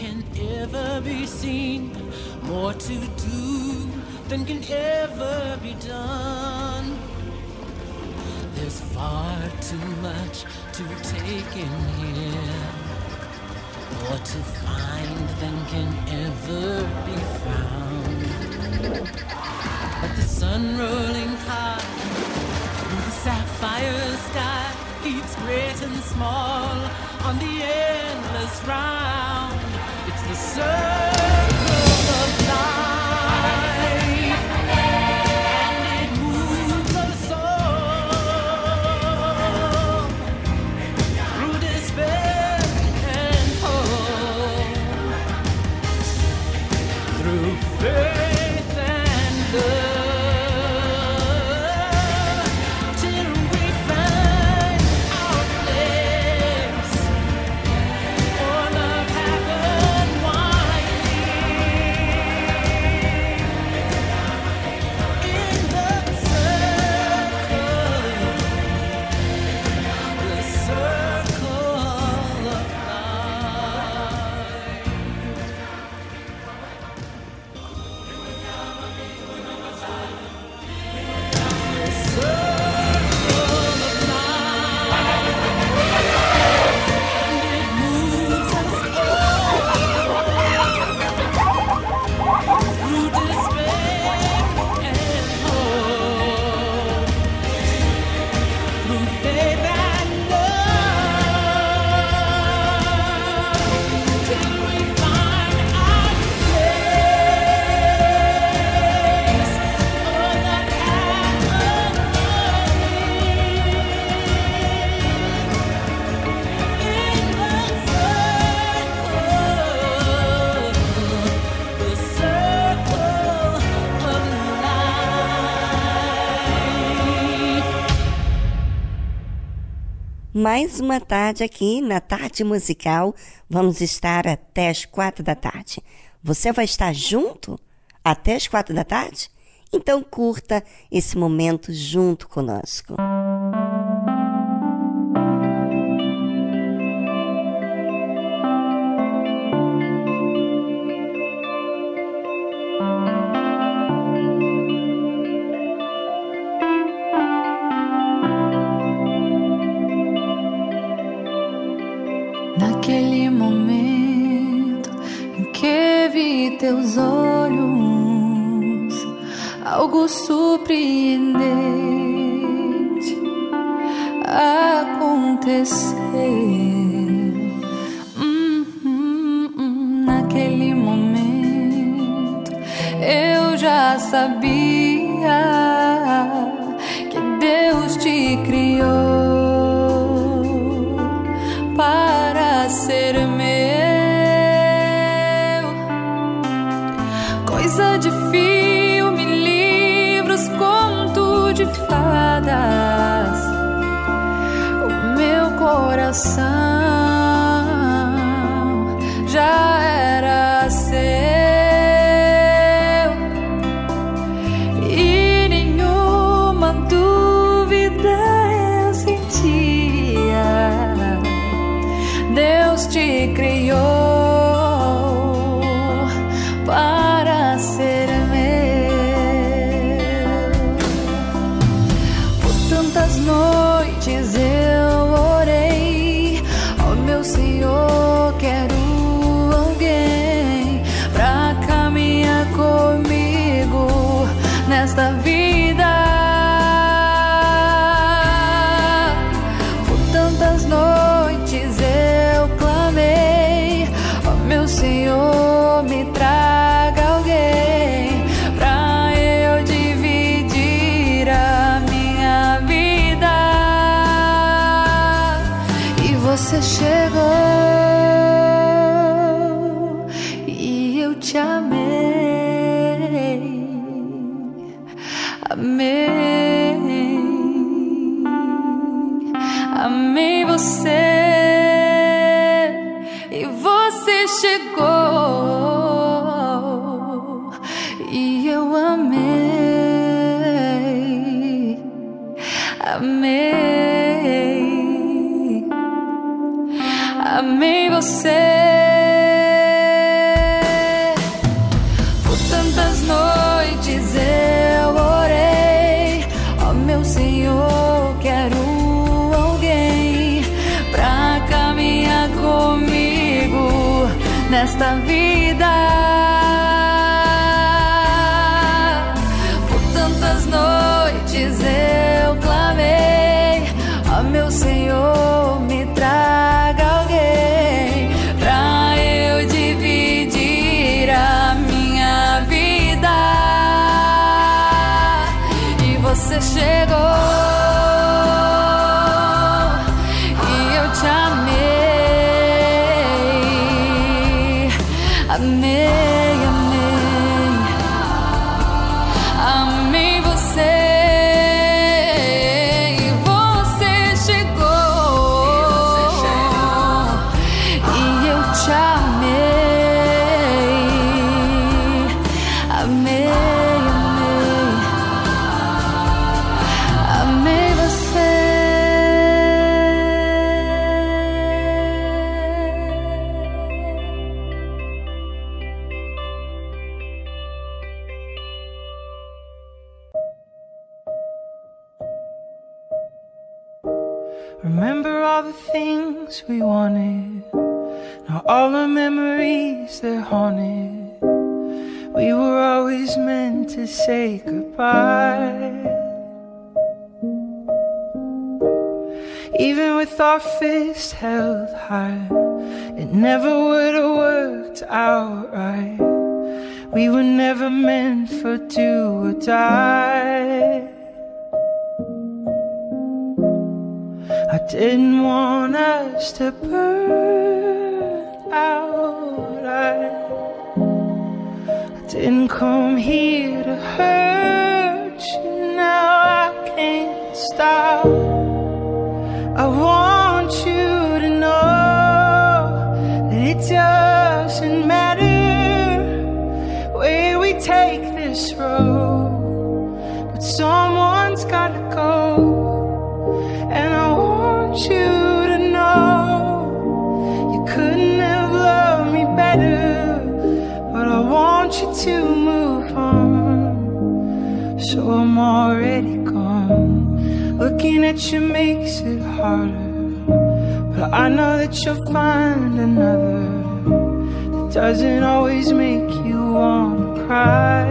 can ever be seen, more to do than can ever be done. There's far too much to take in here, more to find than can ever be found. But the sun rolling high through the sapphire sky keeps great and small on the endless round the sun. Mais uma tarde aqui na Tarde Musical. Vamos estar até as quatro da tarde. Você vai estar junto até as quatro da tarde? Então curta esse momento junto conosco. Teus olhos algo surpreendente aconteceu. Hum, hum, hum, naquele momento eu já sabia que Deus te criou. Coração amei, amei você. Fists held high, it never would have worked out right. We were never meant for do or die. I didn't want us to burn out. I didn't come here to hurt you. Now I can't stop. I want you to know that it doesn't matter where we take this road, but someone's gotta go. And I want you to know you couldn't have loved me better, but I want you to move on. So I'm already. Looking at you makes it harder, but I know that you'll find another that doesn't always make you wanna cry.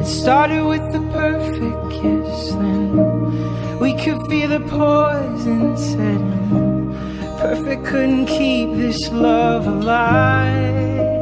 It started with the perfect kiss, then we could feel the poison setting. Perfect couldn't keep this love alive.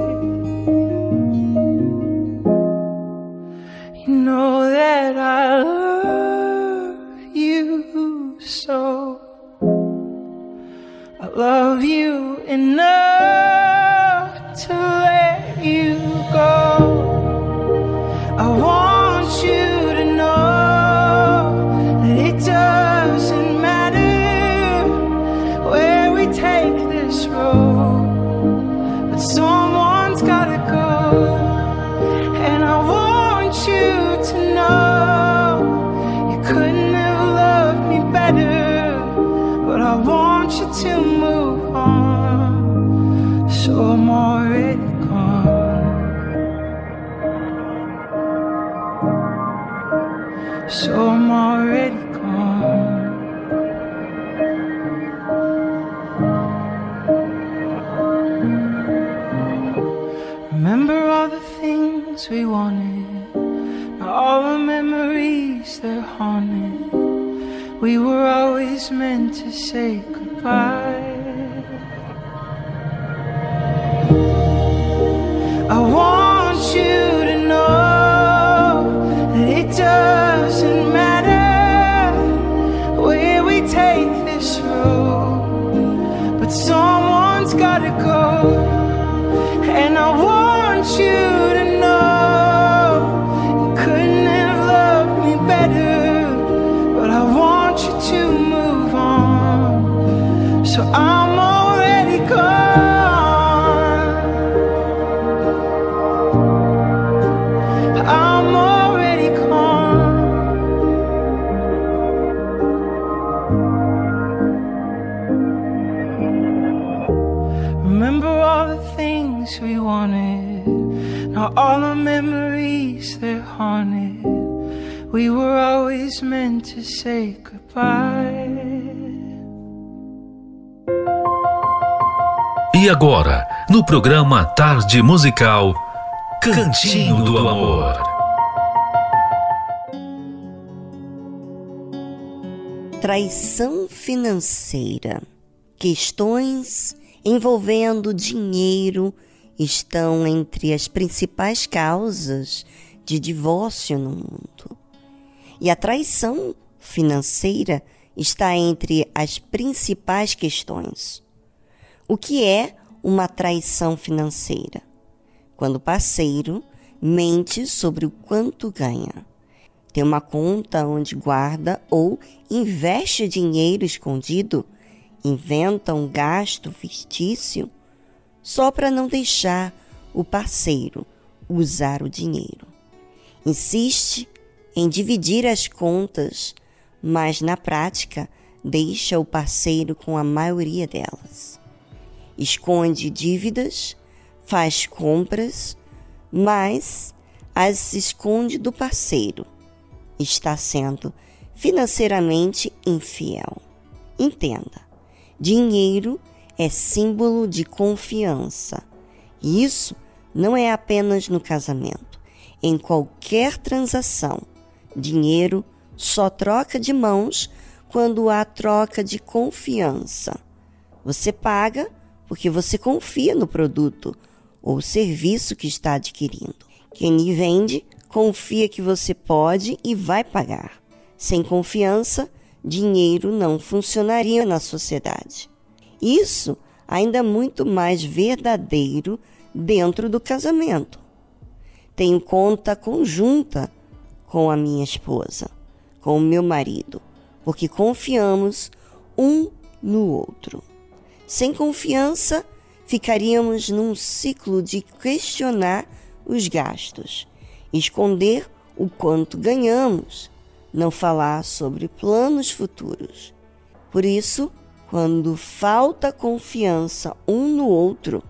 Programa Tarde Musical, Cantinho do Amor. Traição financeira. Questões envolvendo dinheiro estão entre as principais causas de divórcio no mundo. E a traição financeira está entre as principais questões. O que é uma traição financeira? Quando o parceiro mente sobre o quanto ganha. Tem uma conta onde guarda ou investe dinheiro escondido, inventa um gasto fictício só para não deixar o parceiro usar o dinheiro. Insiste em dividir as contas, mas na prática deixa o parceiro com a maioria delas. Esconde dívidas, faz compras, mas as esconde do parceiro. Está sendo financeiramente infiel. Entenda: dinheiro é símbolo de confiança. E isso não é apenas no casamento. Em qualquer transação, dinheiro só troca de mãos quando há troca de confiança. Você paga porque você confia no produto ou serviço que está adquirindo. Quem lhe vende confia que você pode e vai pagar. Sem confiança, dinheiro não funcionaria na sociedade. Isso ainda é muito mais verdadeiro dentro do casamento. Tenho conta conjunta com a minha esposa, com o meu marido, porque confiamos um no outro. Sem confiança, ficaríamos num ciclo de questionar os gastos, esconder o quanto ganhamos, não falar sobre planos futuros. Por isso, quando falta confiança um no outro,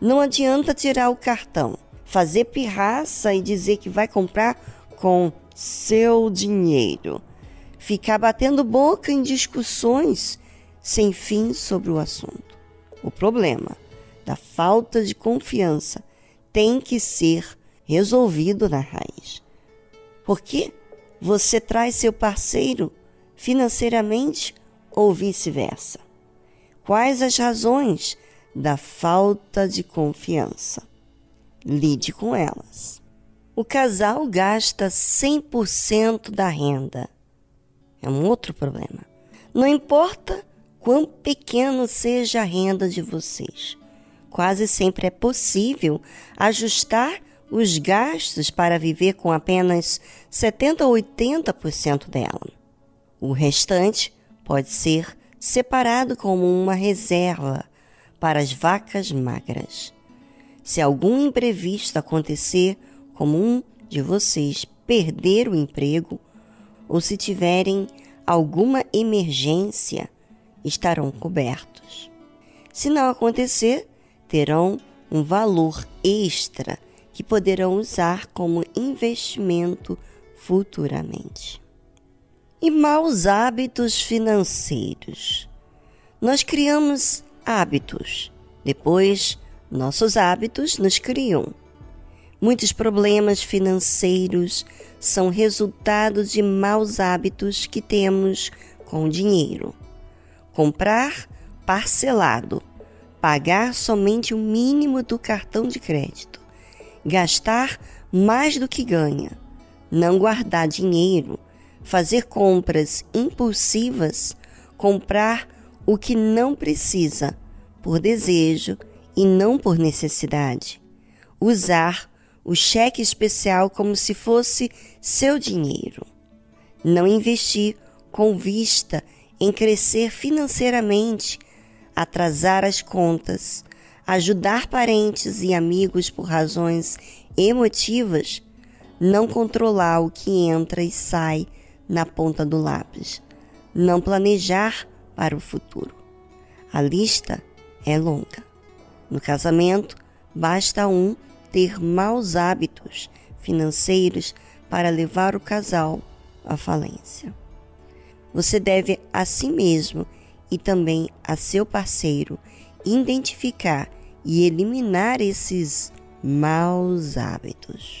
não adianta tirar o cartão, fazer pirraça e dizer que vai comprar com seu dinheiro, ficar batendo boca em discussões sem fim sobre o assunto. O problema da falta de confiança tem que ser resolvido na raiz. Porque você traz seu parceiro financeiramente ou vice-versa? Quais as razões da falta de confiança? Lide com elas. O casal gasta 100% da renda. É um outro problema. Não importa quão pequeno seja a renda de vocês, quase sempre é possível ajustar os gastos para viver com apenas 70 ou 80% dela. O restante pode ser separado como uma reserva para as vacas magras. Se algum imprevisto acontecer, como um de vocês perder o emprego, ou se tiverem alguma emergência, estarão cobertos. Se não acontecer, terão um valor extra que poderão usar como investimento futuramente. E maus hábitos financeiros. Nós criamos hábitos, depois nossos hábitos nos criam. Muitos problemas financeiros são resultado de maus hábitos que temos com o dinheiro. Comprar parcelado, pagar somente o mínimo do cartão de crédito, gastar mais do que ganha, não guardar dinheiro, fazer compras impulsivas, comprar o que não precisa por desejo e não por necessidade. Usar o cheque especial como se fosse seu dinheiro. Não investir com vista em crescer financeiramente, atrasar as contas, ajudar parentes e amigos por razões emotivas, não controlar o que entra e sai na ponta do lápis, não planejar para o futuro. A lista é longa. No casamento, basta um ter maus hábitos financeiros para levar o casal à falência. Você deve a si mesmo e também a seu parceiro identificar e eliminar esses maus hábitos.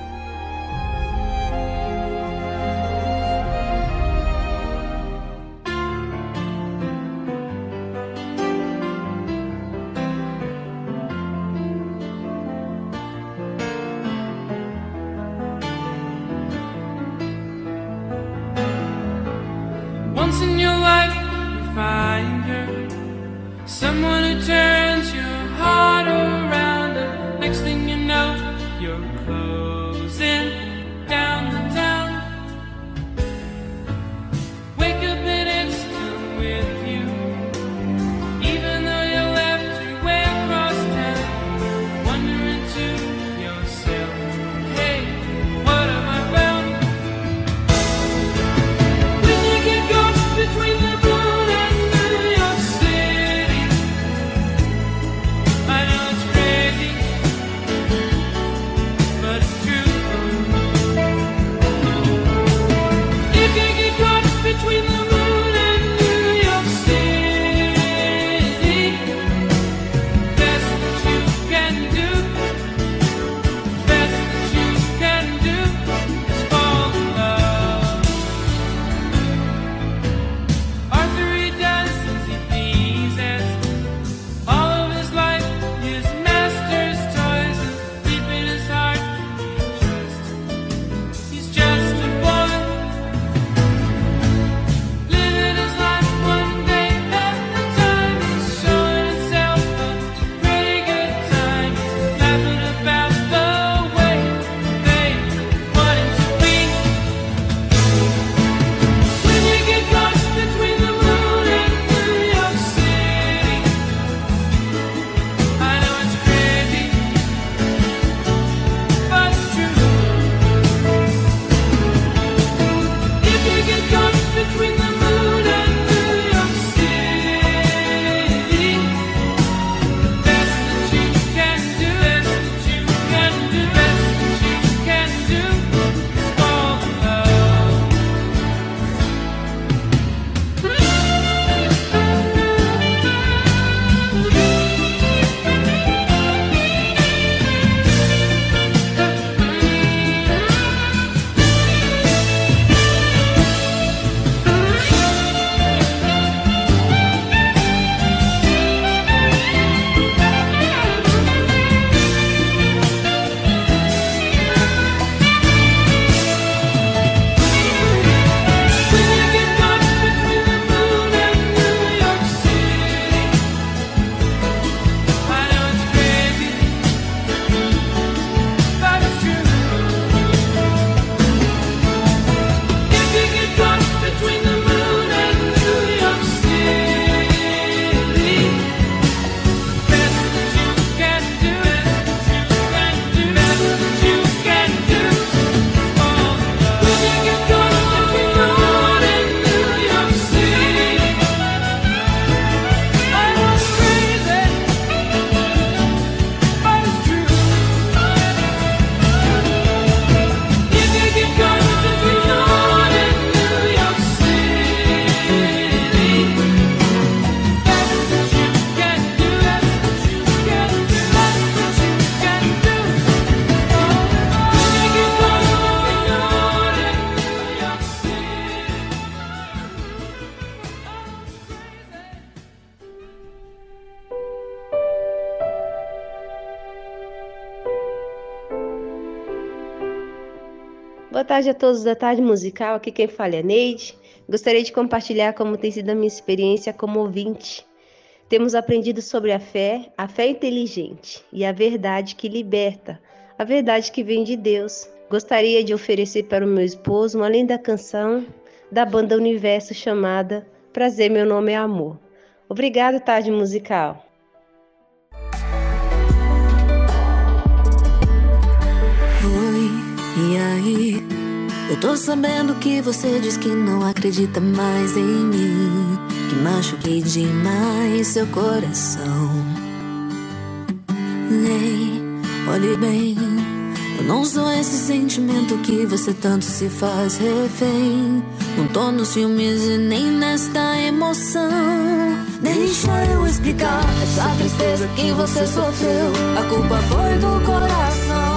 Tarde a todos da Tarde Musical. Aqui quem fala é Neide. Gostaria de compartilhar como tem sido a minha experiência como ouvinte. Temos aprendido sobre a fé, a fé inteligente e a verdade que liberta, a verdade que vem de Deus. Gostaria de oferecer para o meu esposo uma linda canção da banda Universo chamada Prazer, meu nome é Amor. Obrigada, Tarde Musical. E aí? Eu tô sabendo que você diz que não acredita mais em mim. Que machuquei demais seu coração. Ei, olhe bem. Eu não sou esse sentimento que você tanto se faz refém. Não tô nos filmes e nem nesta emoção. Deixa eu explicar essa tristeza que você sofreu. A culpa foi do coração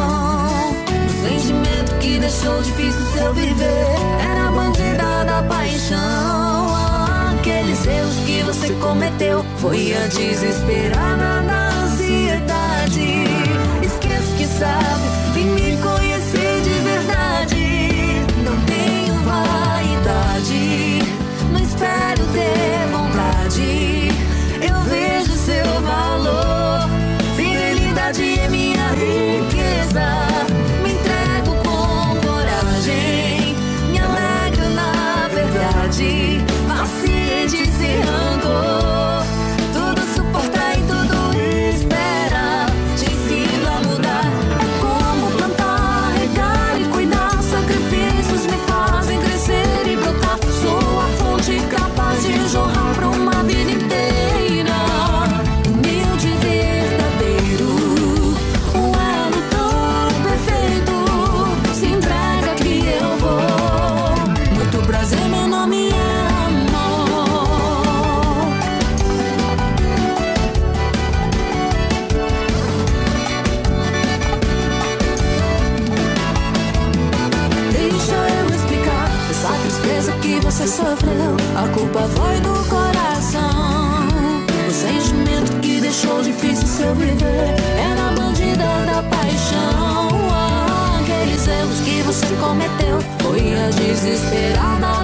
que deixou difícil seu viver. Era a bandida da paixão. Aqueles erros que você cometeu foi a desesperada da ansiedade. Esquece que sabe, vem me conhecer de verdade. Não tenho vaidade, não espero ter vontade. Eu vejo seu valor, fidelidade é minha riqueza. verdade, paciente sem rancor. desesperada.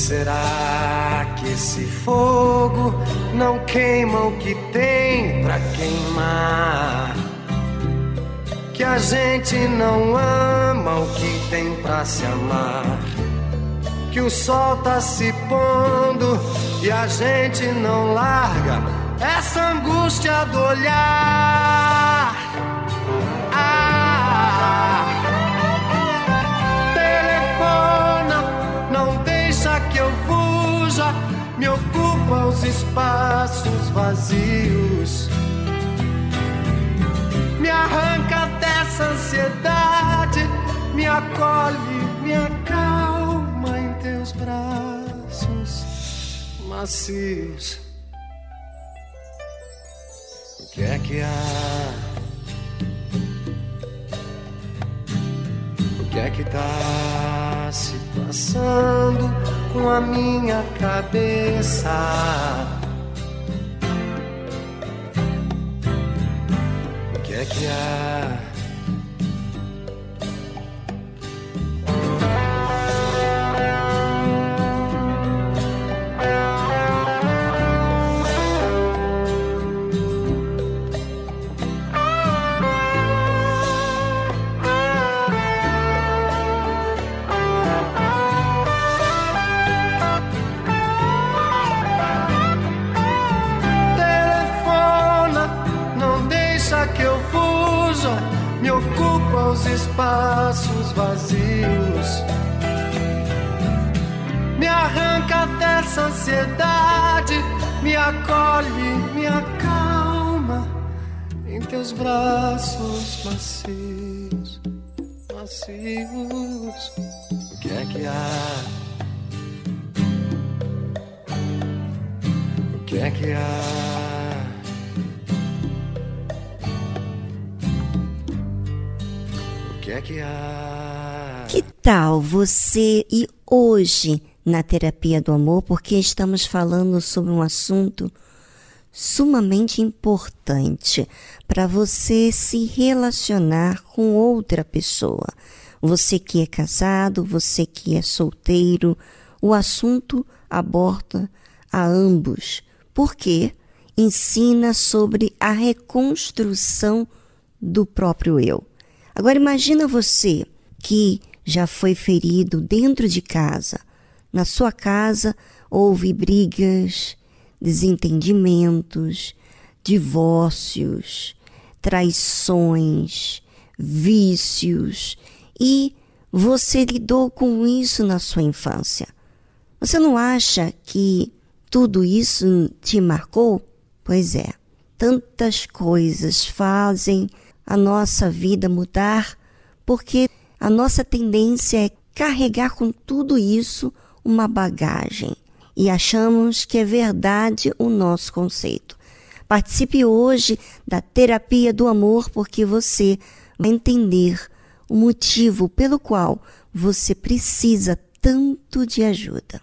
Será que esse fogo não queima o que tem pra queimar? Que a gente não ama o que tem pra se amar que o sol tá se pondo e a gente não larga essa angústia do olhar. Ocupa os espaços vazios. Me arranca dessa ansiedade, me acolhe, me acalma em teus braços macios. O que é que há? O que é que tá se passando com a minha cabeça? O que é que há? Vazios. Me arranca dessa ansiedade, me acolhe, me acalma em teus braços macios, macios. O que é que há? O que é que há? Que tal você ir hoje na terapia do amor? Porque estamos falando sobre um assunto sumamente importante para você se relacionar com outra pessoa. Você que é casado, você que é solteiro, o assunto aborda a ambos, porque ensina sobre a reconstrução do próprio eu. Agora imagina você que já foi ferido dentro de casa. Na sua casa houve brigas, desentendimentos, divórcios, traições, vícios e você lidou com isso na sua infância. Você não acha que tudo isso te marcou? Pois é, tantas coisas fazem a nossa vida mudar porque a nossa tendência é carregar com tudo isso uma bagagem e achamos que é verdade o nosso conceito. Participe hoje da terapia do amor porque você vai entender o motivo pelo qual você precisa tanto de ajuda.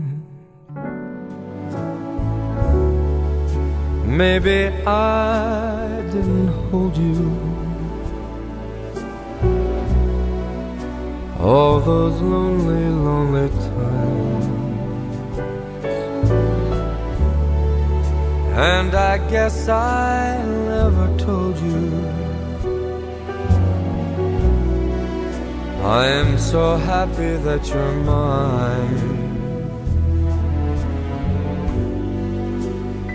Maybe I didn't hold you all those lonely, lonely times. And I guess I never told you. I am so happy that you're mine.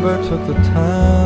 Never took the time.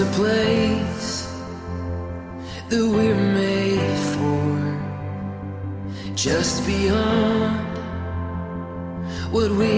a place that we're made for, just beyond what we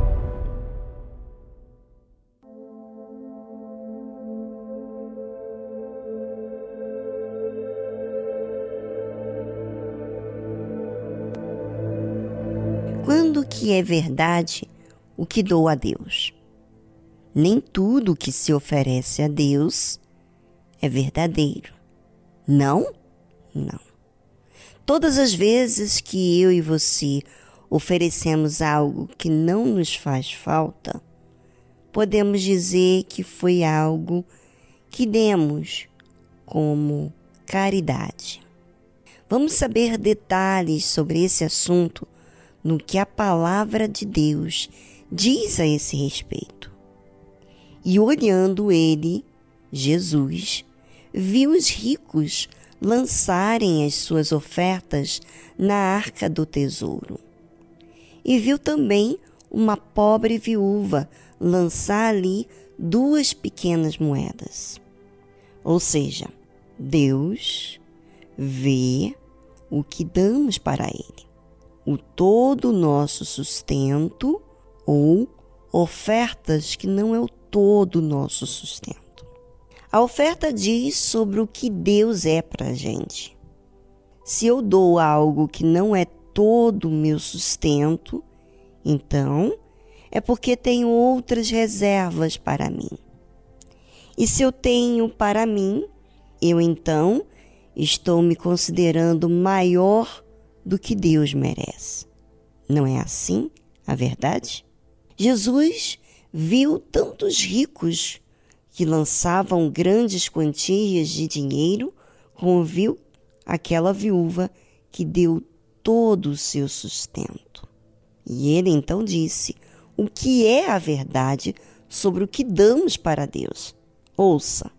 Que é verdade o que dou a Deus? Nem tudo que se oferece a Deus é verdadeiro. Não? Não. Todas as vezes que eu e você oferecemos algo que não nos faz falta, podemos dizer que foi algo que demos como caridade. Vamos saber detalhes sobre esse assunto no que a palavra de Deus diz a esse respeito. E olhando ele, Jesus, viu os ricos lançarem as suas ofertas na arca do tesouro. E viu também uma pobre viúva lançar ali duas pequenas moedas. Ou seja, Deus vê o que damos para Ele o todo nosso sustento ou ofertas que não é o todo nosso sustento. A oferta diz sobre o que Deus é para a gente. Se eu dou algo que não é todo o meu sustento, então é porque tenho outras reservas para mim. E se eu tenho para mim, eu então estou me considerando maior do que Deus merece. Não é assim a verdade? Jesus viu tantos ricos que lançavam grandes quantias de dinheiro, como viu aquela viúva que deu todo o seu sustento. E ele então disse: O que é a verdade sobre o que damos para Deus? Ouça.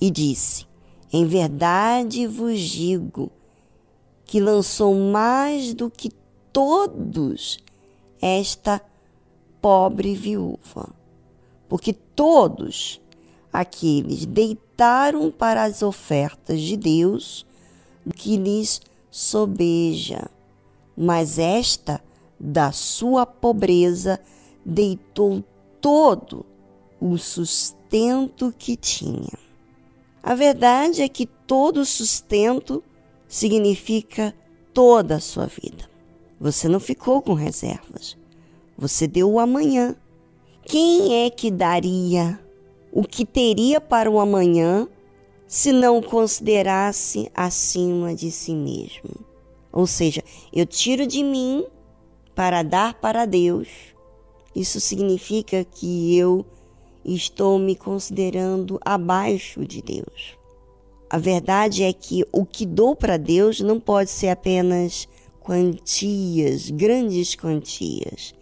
E disse: Em verdade vos digo que lançou mais do que todos esta pobre viúva. Porque todos aqueles deitaram para as ofertas de Deus que lhes sobeja, mas esta, da sua pobreza, deitou todo o sustento que tinha. A verdade é que todo sustento significa toda a sua vida. Você não ficou com reservas. Você deu o amanhã. Quem é que daria o que teria para o amanhã se não considerasse acima de si mesmo? Ou seja, eu tiro de mim para dar para Deus. Isso significa que eu estou me considerando abaixo de Deus. A verdade é que o que dou para Deus não pode ser apenas quantias, grandes quantias.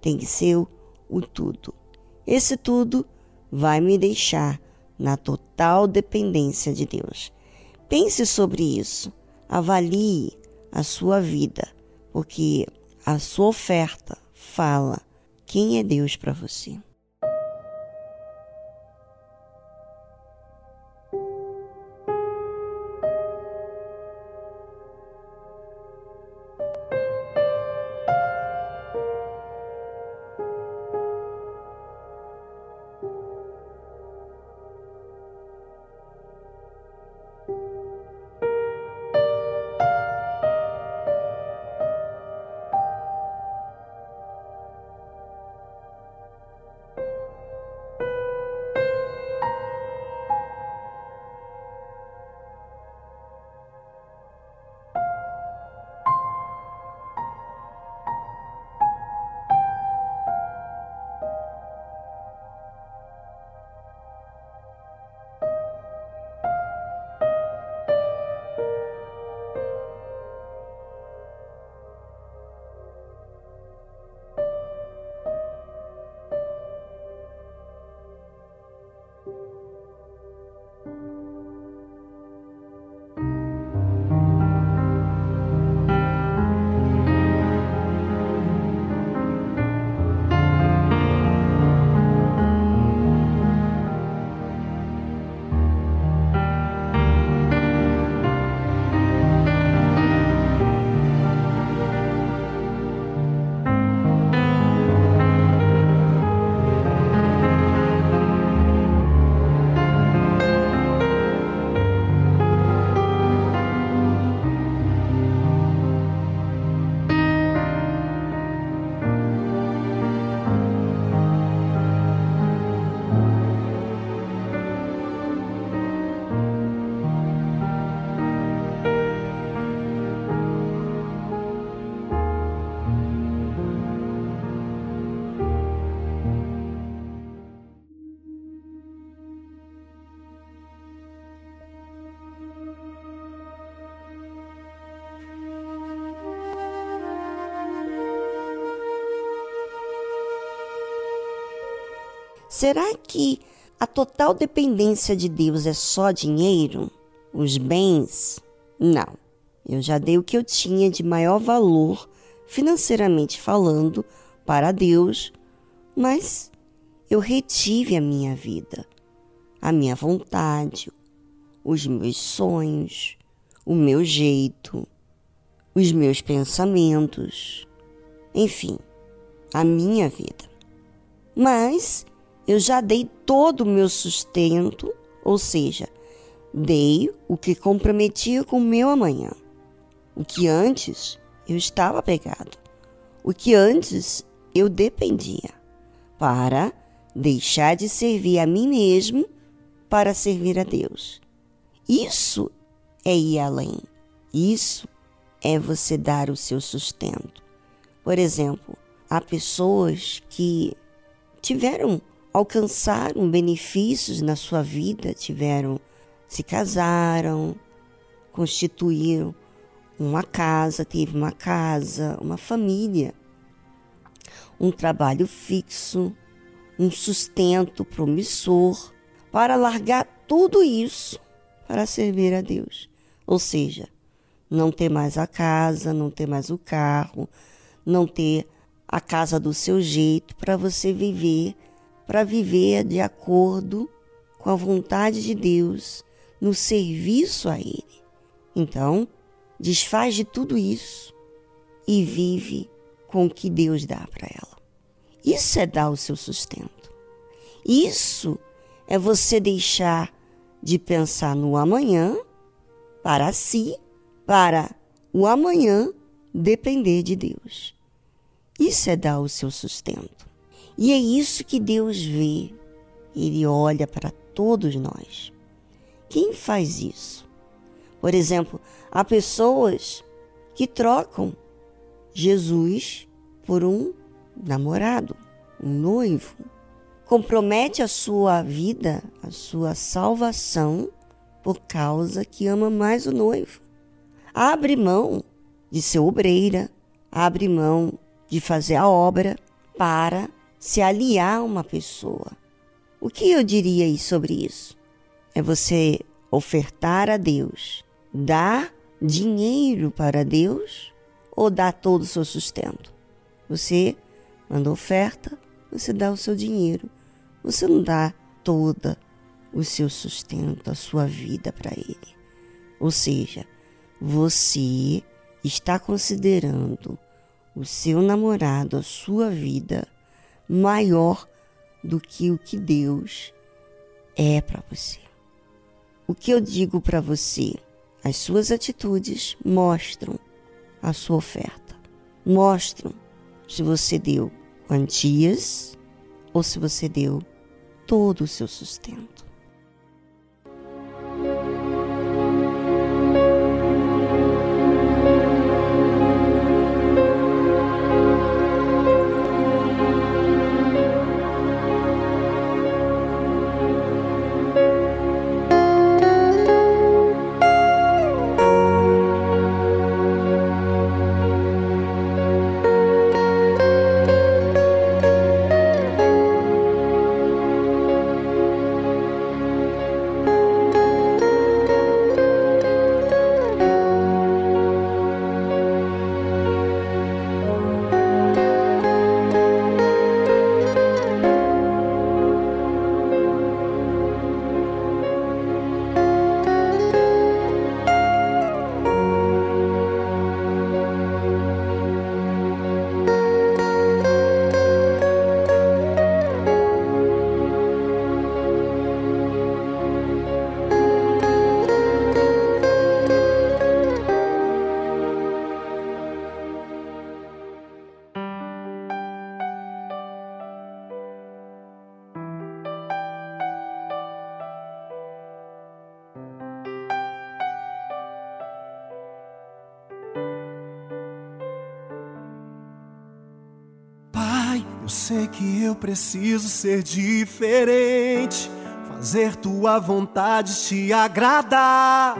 Tem que ser o, o tudo. Esse tudo vai me deixar na total dependência de Deus. Pense sobre isso. Avalie a sua vida, porque a sua oferta fala quem é Deus para você. Será que a total dependência de Deus é só dinheiro? Os bens? Não. Eu já dei o que eu tinha de maior valor, financeiramente falando, para Deus, mas eu retive a minha vida, a minha vontade, os meus sonhos, o meu jeito, os meus pensamentos, enfim, a minha vida. Mas eu já dei todo o meu sustento, ou seja, dei o que comprometia com o meu amanhã. O que antes eu estava pegado, o que antes eu dependia, para deixar de servir a mim mesmo para servir a Deus. Isso é ir além. Isso é você dar o seu sustento. Por exemplo, há pessoas que tiveram alcançaram benefícios na sua vida, tiveram se casaram, constituíram uma casa, teve uma casa, uma família, um trabalho fixo, um sustento promissor, para largar tudo isso para servir a Deus. Ou seja, não ter mais a casa, não ter mais o carro, não ter a casa do seu jeito para você viver, para viver de acordo com a vontade de Deus, no serviço a Ele. Então, desfaz de tudo isso e vive com o que Deus dá para ela. Isso é dar o seu sustento. Isso é você deixar de pensar no amanhã para si, para o amanhã depender de Deus. Isso é dar o seu sustento. E é isso que Deus vê. Ele olha para todos nós. Quem faz isso? Por exemplo, há pessoas que trocam Jesus por um namorado, um noivo. Compromete a sua vida, a sua salvação, por causa que ama mais o noivo. Abre mão de ser obreira, abre mão de fazer a obra para se aliar a uma pessoa. O que eu diria sobre isso? É você ofertar a Deus, dar dinheiro para Deus ou dar todo o seu sustento? Você manda oferta, você dá o seu dinheiro. Você não dá toda o seu sustento, a sua vida para ele. Ou seja, você está considerando o seu namorado, a sua vida, maior do que o que Deus é para você. O que eu digo para você? As suas atitudes mostram a sua oferta. Mostram se você deu quantias ou se você deu todo o seu sustento. Preciso ser diferente, fazer tua vontade te agradar.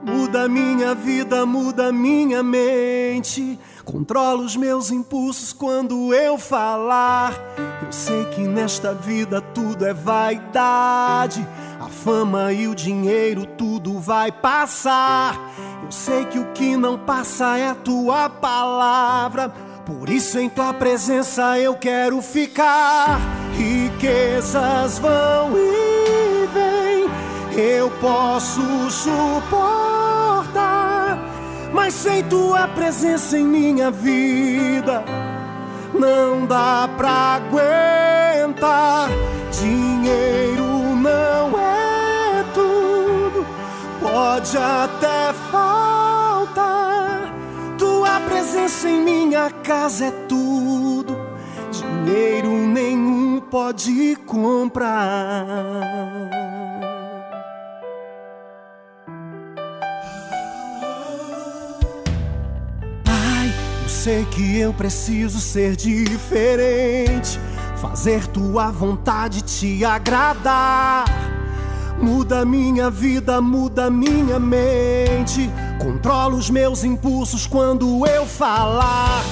Muda minha vida, muda minha mente. Controla os meus impulsos quando eu falar. Eu sei que nesta vida tudo é vaidade. A fama e o dinheiro, tudo vai passar. Eu sei que o que não passa é a tua palavra. Por isso em tua presença eu quero ficar. Riquezas vão e vêm, eu posso suportar. Mas sem tua presença em minha vida, não dá pra aguentar. Dinheiro não é tudo, pode até faltar tua presença em minha casa é tudo, dinheiro nenhum pode comprar. Pai, eu sei que eu preciso ser diferente, fazer tua vontade te agradar. Muda minha vida, muda minha mente. Controla os meus impulsos quando eu falar.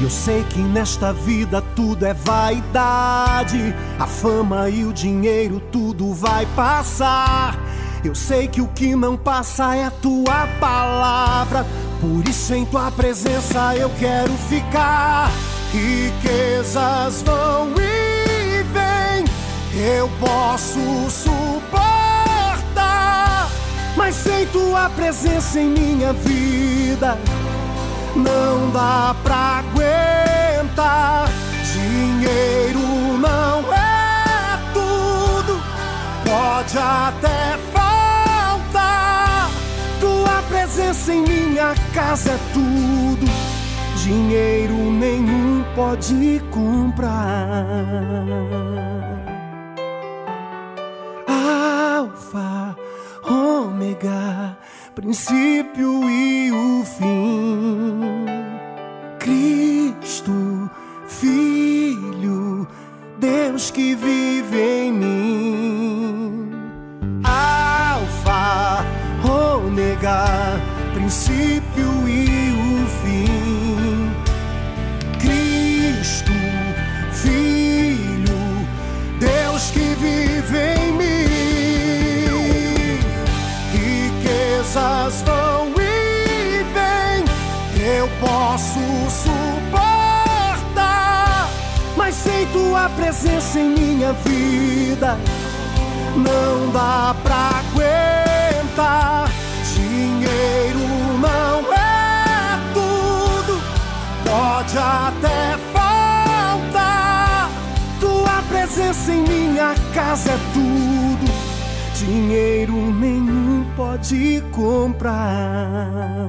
Eu sei que nesta vida tudo é vaidade. A fama e o dinheiro, tudo vai passar. Eu sei que o que não passa é a tua palavra. Por isso, em tua presença, eu quero ficar. Riquezas vão e vêm. Eu posso suportar mas sem tua presença em minha vida, não dá pra aguentar. Dinheiro não é tudo, pode até faltar. Tua presença em minha casa é tudo, dinheiro nenhum pode comprar. Alfa ômega, princípio e o fim. Cristo, Filho, Deus que vive em mim. Alfa, ômega, princípio tua presença em minha vida, não dá pra aguentar. Dinheiro não é tudo, pode até faltar. Tua presença em minha casa é tudo, dinheiro nenhum pode comprar.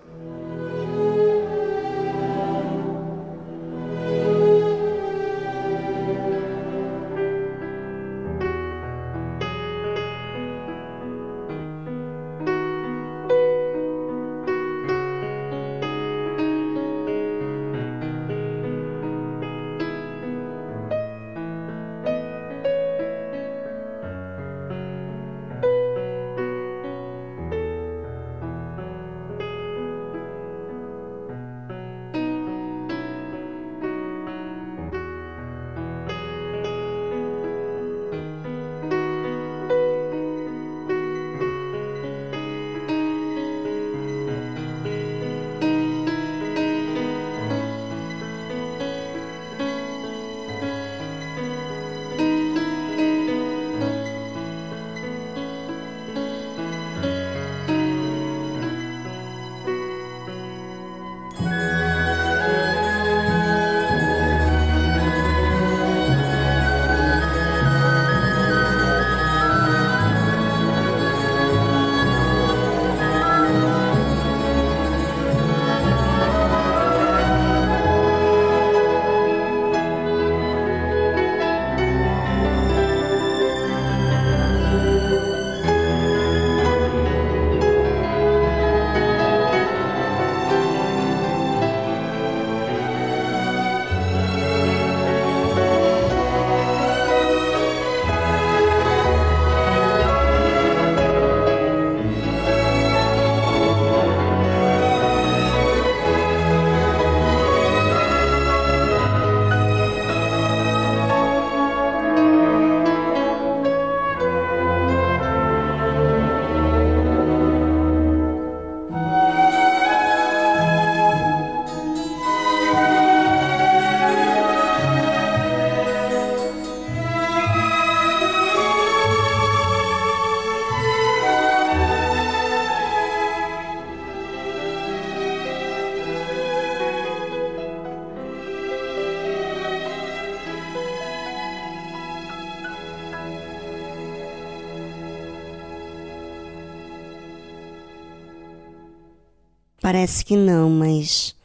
Parece que não, mas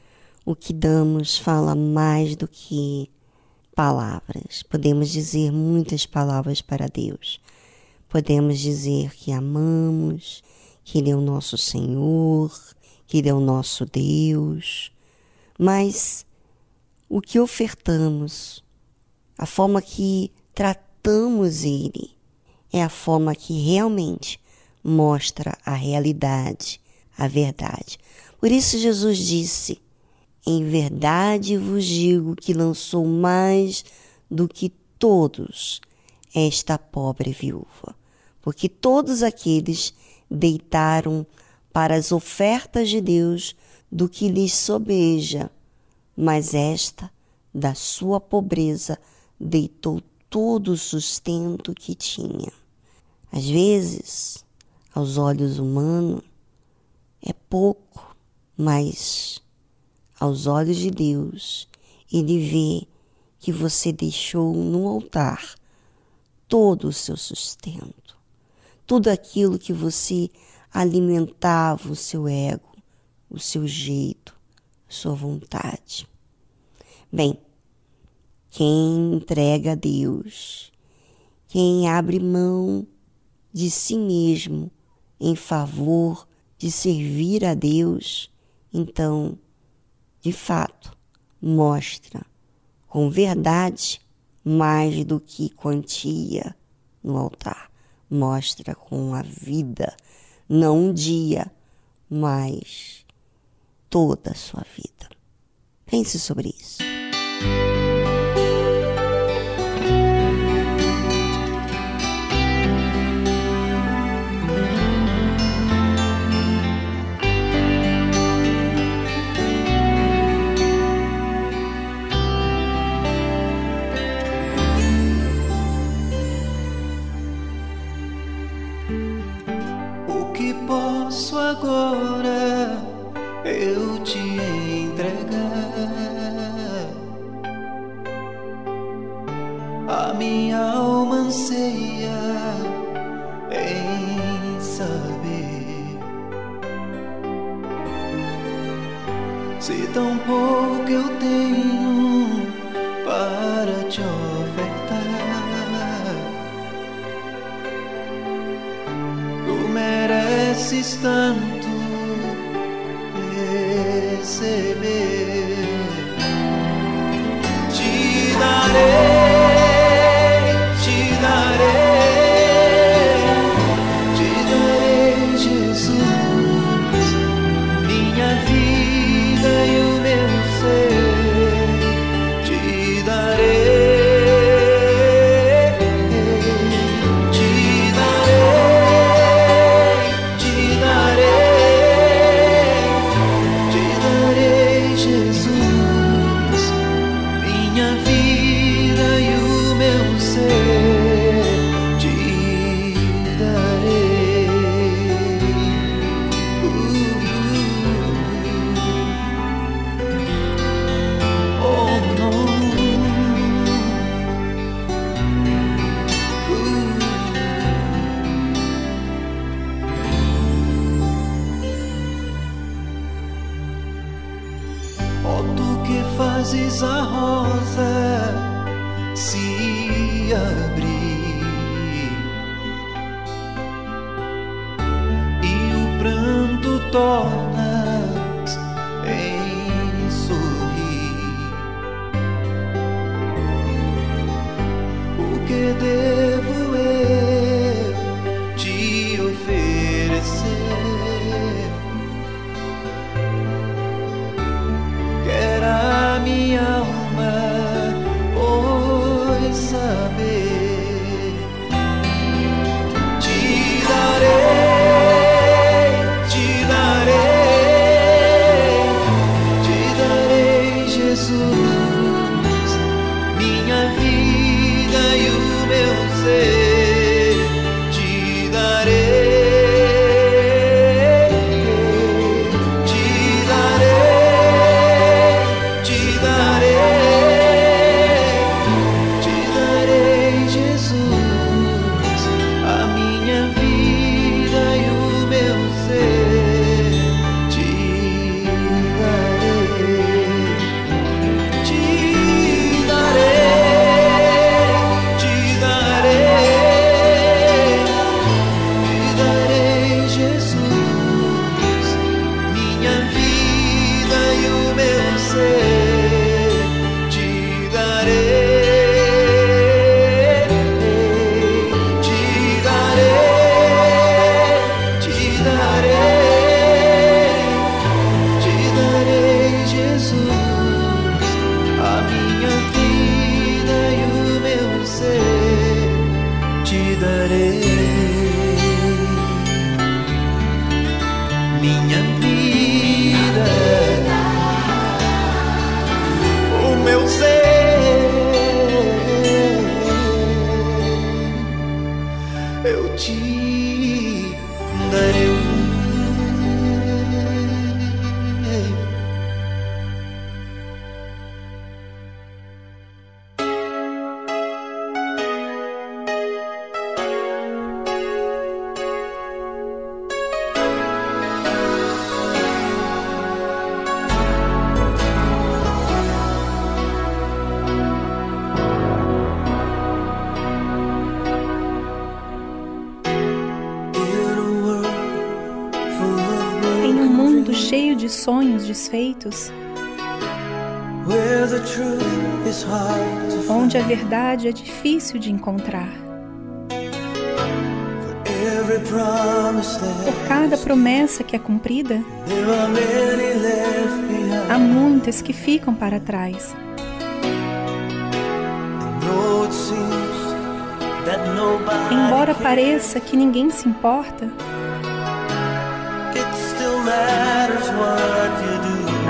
o que damos fala mais do que palavras. Podemos dizer muitas palavras para Deus. Podemos dizer que amamos, que Ele é o nosso Senhor, que Ele é o nosso Deus. Mas o que ofertamos, a forma que tratamos Ele, é a forma que realmente mostra a realidade, a verdade. Por isso Jesus disse: Em verdade vos digo que lançou mais do que todos esta pobre viúva, porque todos aqueles deitaram para as ofertas de Deus do que lhes sobeja, mas esta, da sua pobreza, deitou todo o sustento que tinha. Às vezes, aos olhos humanos, é pouco, mas aos olhos de Deus, Ele vê que você deixou no altar todo o seu sustento, tudo aquilo que você alimentava o seu ego, o seu jeito, sua vontade. Bem, quem entrega a Deus, quem abre mão de si mesmo em favor de servir a Deus, então, de fato, mostra com verdade mais do que quantia no altar. Mostra com a vida, não um dia, mas toda a sua vida. Pense sobre isso. Agora eu te entregar. A minha alma anseia em saber se tão pouco eu tenho mereces tanto minha vida e difícil de encontrar, por cada promessa que é cumprida, há muitas que ficam para trás. Embora pareça que ninguém se importa,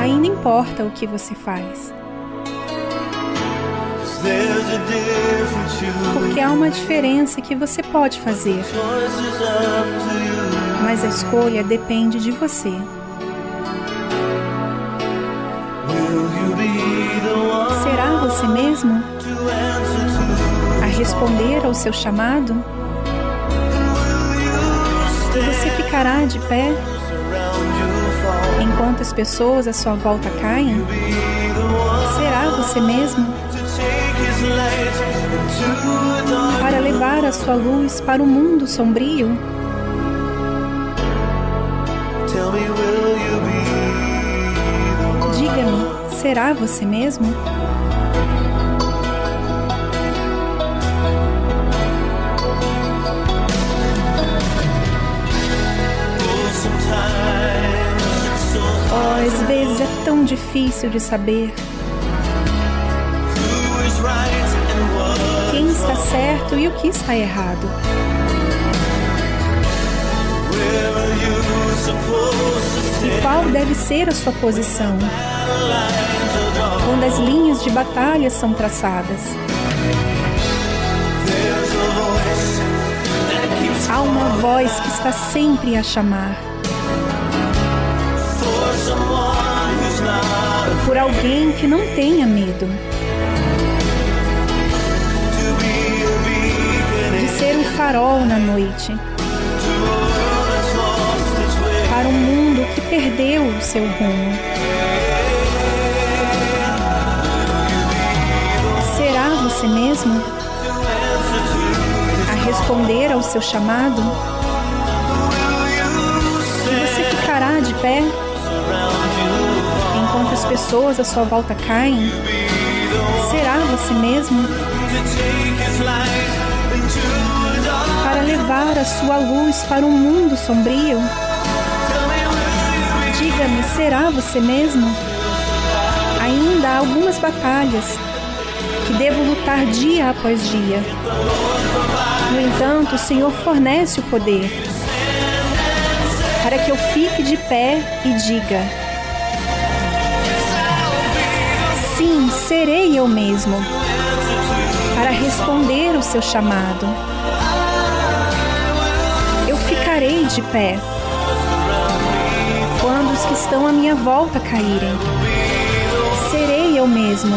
ainda importa o que você faz, porque há uma diferença que você pode fazer, mas a escolha depende de você. Será você mesmo? a responder ao seu chamado? Você ficará de pé? enquanto as pessoas à sua volta caem? Será você mesmo para levar a sua luz para o mundo sombrio? Diga-me, será você mesmo? Oh, às vezes é tão difícil de saber certo e o que está errado. E qual deve ser a sua posição quando as linhas de batalha são traçadas? Há uma voz que está sempre a chamar por alguém que não tenha medo farol na noite para um mundo que perdeu o seu rumo. Será você mesmo a responder ao seu chamado? E você ficará de pé enquanto as pessoas à sua volta caem? Será você mesmo levar a sua luz para um mundo sombrio? Diga-me, será você mesmo? Ainda há algumas batalhas que devo lutar dia após dia. No entanto, o Senhor fornece o poder para que eu fique de pé e diga: Sim, serei eu mesmo para responder o seu chamado. Ficarei de pé quando os que estão à minha volta caírem. Serei eu mesmo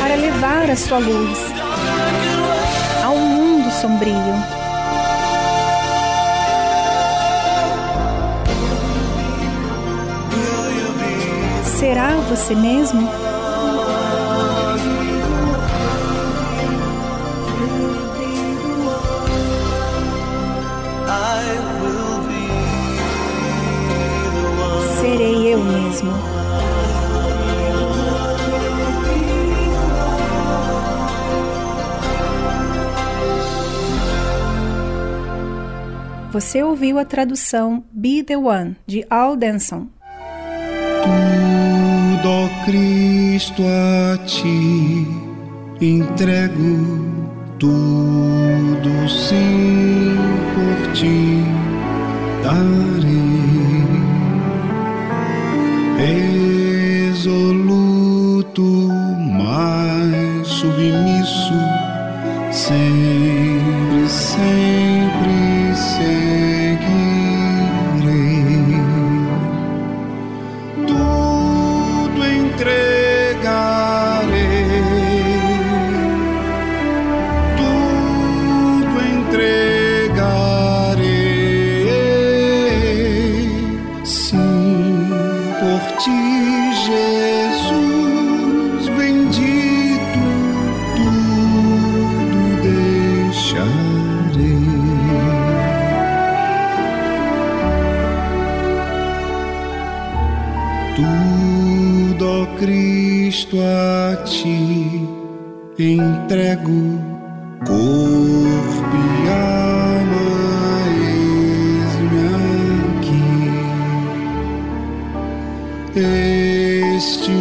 para levar a sua luz a um mundo sombrio. Será você mesmo? Mesmo. Você ouviu a tradução Be the One, de Al Denson. Tudo, Cristo, a ti entrego tudo sim por ti darei. Resoluto, mais submisso, sempre, sempre Cristo, a ti entrego corpo e alma, eis-me aqui. Este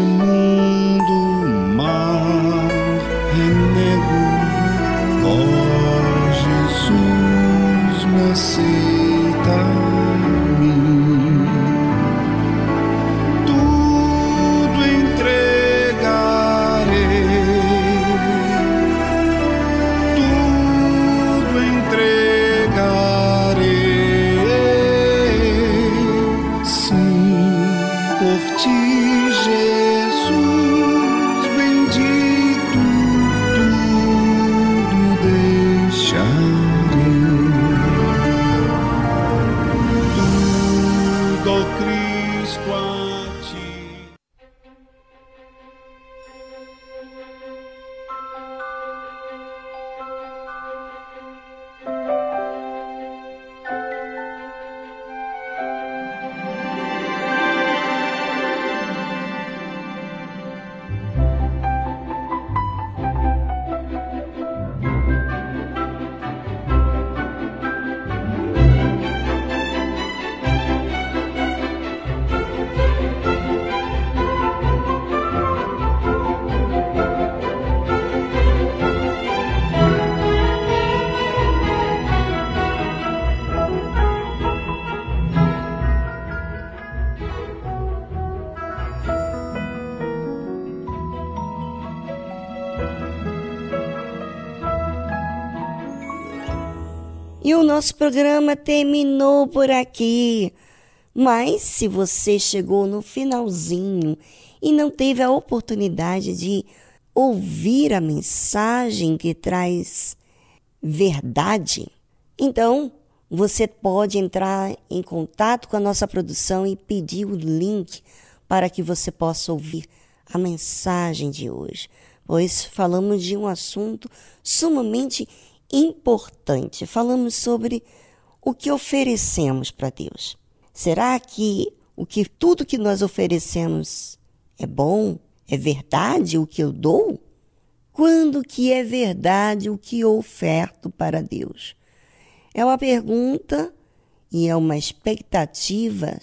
E o nosso programa terminou por aqui. Mas se você chegou no finalzinho e não teve a oportunidade de ouvir a mensagem que traz verdade, então você pode entrar em contato com a nossa produção e pedir o link para que você possa ouvir a mensagem de hoje, pois falamos de um assunto sumamente importante. Falamos sobre o que oferecemos para Deus. Será que o que tudo que nós oferecemos é bom? É verdade o que eu dou? Quando que é verdade o que eu oferto para Deus? É uma pergunta e é uma expectativa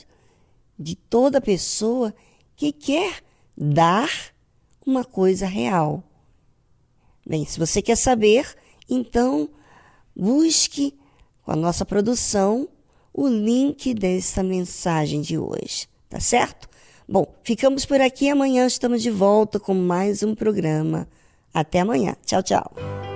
de toda pessoa que quer dar uma coisa real. Bem, se você quer saber, então busque com a nossa produção o link dessa mensagem de hoje, tá certo? Bom, ficamos por aqui. Amanhã estamos de volta com mais um programa. Até amanhã. Tchau, tchau.